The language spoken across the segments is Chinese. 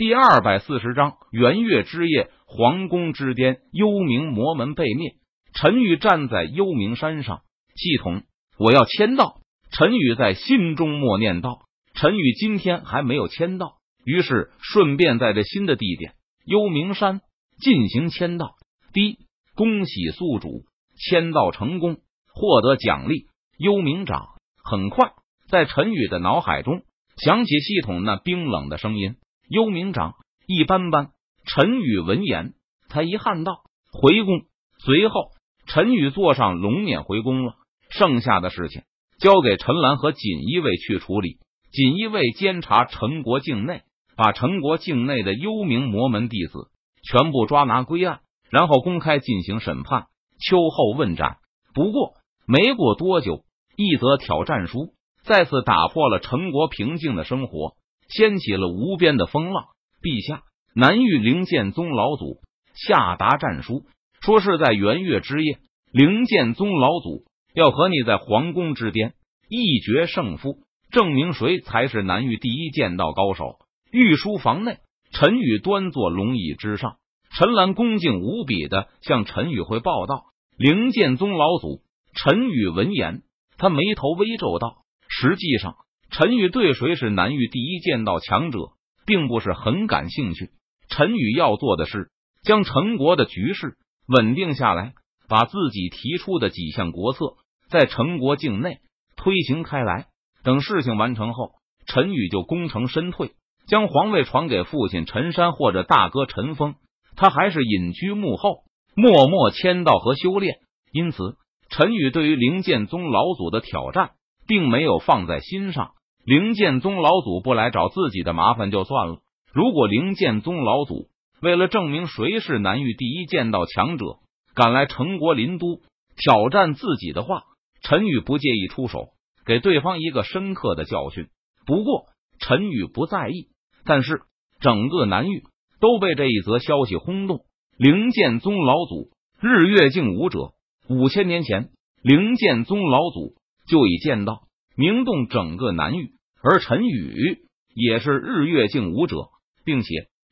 第二百四十章元月之夜，皇宫之巅，幽冥魔门被灭。陈宇站在幽冥山上，系统，我要签到。陈宇在心中默念道：“陈宇今天还没有签到。”于是顺便在这新的地点幽冥山进行签到。第一，恭喜宿主签到成功，获得奖励幽冥掌。很快，在陈宇的脑海中响起系统那冰冷的声音：“幽冥掌一般般。”陈宇闻言，他遗憾道：“回宫。”随后，陈宇坐上龙辇回宫了。剩下的事情交给陈兰和锦衣卫去处理。锦衣卫监察陈国境内。把陈国境内的幽冥魔门弟子全部抓拿归案，然后公开进行审判、秋后问斩。不过没过多久，一则挑战书再次打破了陈国平静的生活，掀起了无边的风浪。陛下，南域灵剑宗老祖下达战书，说是在元月之夜，灵剑宗老祖要和你在皇宫之巅一决胜负，证明谁才是南域第一剑道高手。御书房内，陈宇端坐龙椅之上，陈兰恭敬无比的向陈宇汇报道：“灵剑宗老祖。”陈宇闻言，他眉头微皱道：“实际上，陈宇对谁是南域第一剑道强者，并不是很感兴趣。陈宇要做的是将陈国的局势稳定下来，把自己提出的几项国策在陈国境内推行开来。等事情完成后，陈宇就功成身退。”将皇位传给父亲陈山或者大哥陈峰，他还是隐居幕后，默默签到和修炼。因此，陈宇对于灵剑宗老祖的挑战，并没有放在心上。灵剑宗老祖不来找自己的麻烦就算了，如果灵剑宗老祖为了证明谁是南域第一剑道强者，赶来陈国林都挑战自己的话，陈宇不介意出手，给对方一个深刻的教训。不过，陈宇不在意。但是，整个南域都被这一则消息轰动。灵剑宗老祖日月镜武者，五千年前，灵剑宗老祖就已见到，名动整个南域。而陈宇也是日月镜武者，并且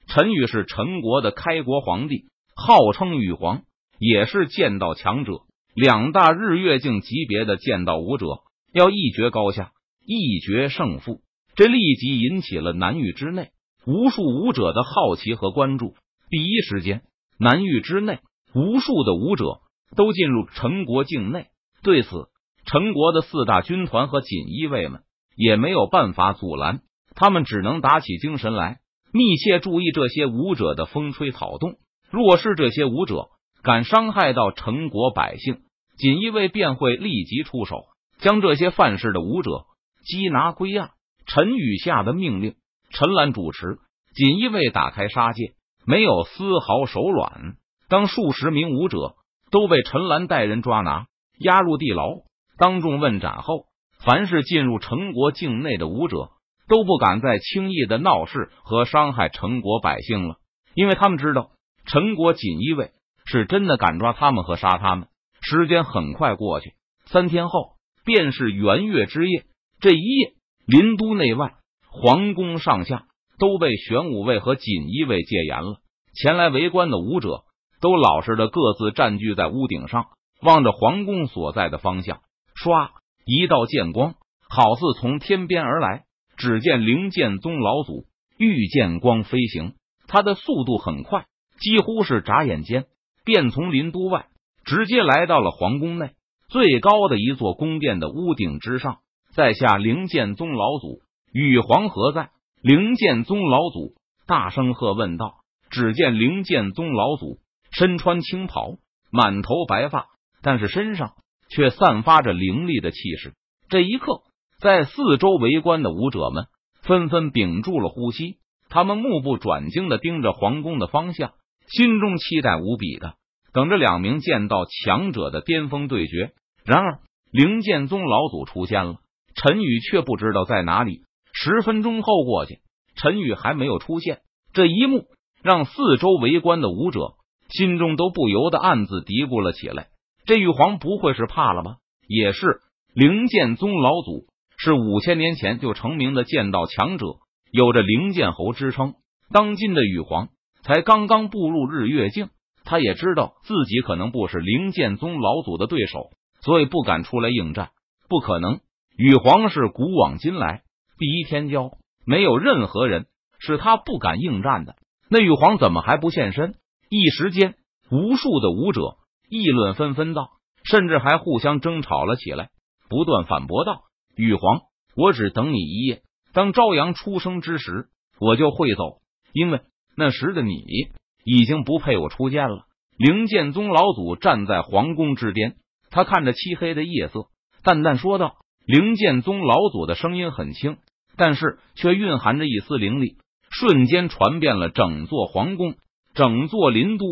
陈宇是陈国的开国皇帝，号称羽皇，也是剑道强者。两大日月镜级别的剑道武者要一决高下，一决胜负。这立即引起了南域之内无数武者的好奇和关注。第一时间，南域之内无数的武者都进入陈国境内。对此，陈国的四大军团和锦衣卫们也没有办法阻拦，他们只能打起精神来，密切注意这些武者的风吹草动。若是这些武者敢伤害到陈国百姓，锦衣卫便会立即出手，将这些犯事的武者缉拿归案。陈宇下的命令，陈兰主持，锦衣卫打开杀戒，没有丝毫手软。当数十名武者都被陈兰带人抓拿，押入地牢，当众问斩后，凡是进入陈国境内的武者都不敢再轻易的闹事和伤害陈国百姓了，因为他们知道陈国锦衣卫是真的敢抓他们和杀他们。时间很快过去，三天后便是元月之夜，这一夜。林都内外，皇宫上下都被玄武卫和锦衣卫戒严了。前来围观的武者都老实的各自占据在屋顶上，望着皇宫所在的方向。唰，一道剑光好似从天边而来。只见灵剑宗老祖御剑光飞行，他的速度很快，几乎是眨眼间便从林都外直接来到了皇宫内最高的一座宫殿的屋顶之上。在下灵剑宗老祖，羽皇何在？灵剑宗老祖大声喝问道。只见灵剑宗老祖身穿青袍，满头白发，但是身上却散发着凌厉的气势。这一刻，在四周围观的武者们纷纷屏住了呼吸，他们目不转睛的盯着皇宫的方向，心中期待无比的等着两名剑道强者的巅峰对决。然而，灵剑宗老祖出现了。陈宇却不知道在哪里。十分钟后过去，陈宇还没有出现。这一幕让四周围观的武者心中都不由得暗自嘀咕了起来：这玉皇不会是怕了吧？也是，灵剑宗老祖是五千年前就成名的剑道强者，有着灵剑侯之称。当今的羽皇才刚刚步入日月境，他也知道自己可能不是灵剑宗老祖的对手，所以不敢出来应战。不可能，羽皇是古往今来第一天骄，没有任何人是他不敢应战的。那羽皇怎么还不现身？一时间，无数的武者议论纷纷道，甚至还互相争吵了起来，不断反驳道：“羽皇，我只等你一夜，当朝阳出生之时，我就会走。”因为那时的你已经不配我出剑了。灵剑宗老祖站在皇宫之巅，他看着漆黑的夜色，淡淡说道：“灵剑宗老祖的声音很轻，但是却蕴含着一丝灵力，瞬间传遍了整座皇宫，整座林都。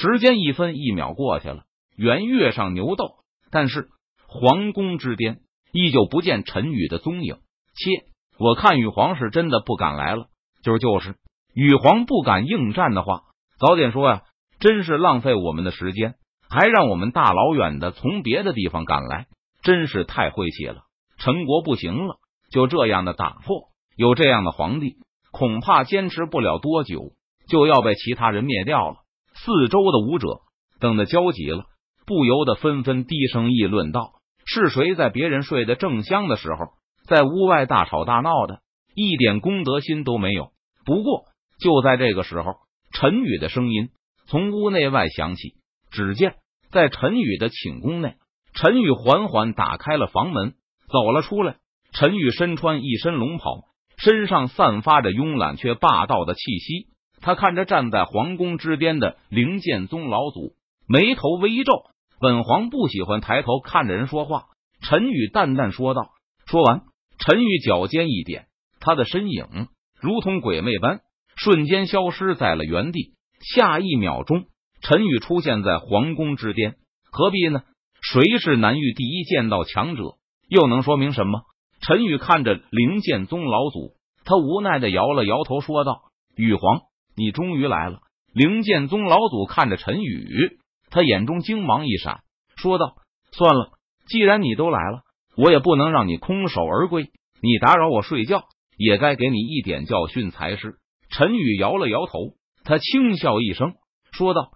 时间一分一秒过去了，圆月上牛斗，但是皇宫之巅依旧不见陈宇的踪影。切，我看羽皇是真的不敢来了，就是就是。”羽皇不敢应战的话，早点说呀！真是浪费我们的时间，还让我们大老远的从别的地方赶来，真是太晦气了。陈国不行了，就这样的打破，有这样的皇帝，恐怕坚持不了多久，就要被其他人灭掉了。四周的武者等得焦急了，不由得纷纷低声议论道：“是谁在别人睡得正香的时候，在屋外大吵大闹的，一点公德心都没有？”不过。就在这个时候，陈宇的声音从屋内外响起。只见在陈宇的寝宫内，陈宇缓缓打开了房门，走了出来。陈宇身穿一身龙袍，身上散发着慵懒却霸道的气息。他看着站在皇宫之巅的灵剑宗老祖，眉头微皱。本皇不喜欢抬头看着人说话。陈宇淡淡说道。说完，陈宇脚尖一点，他的身影如同鬼魅般。瞬间消失在了原地。下一秒钟，陈宇出现在皇宫之巅。何必呢？谁是南域第一剑道强者，又能说明什么？陈宇看着灵剑宗老祖，他无奈的摇了摇头，说道：“羽皇，你终于来了。”灵剑宗老祖看着陈宇，他眼中精芒一闪，说道：“算了，既然你都来了，我也不能让你空手而归。你打扰我睡觉，也该给你一点教训才是。”陈宇摇了摇头，他轻笑一声，说道：“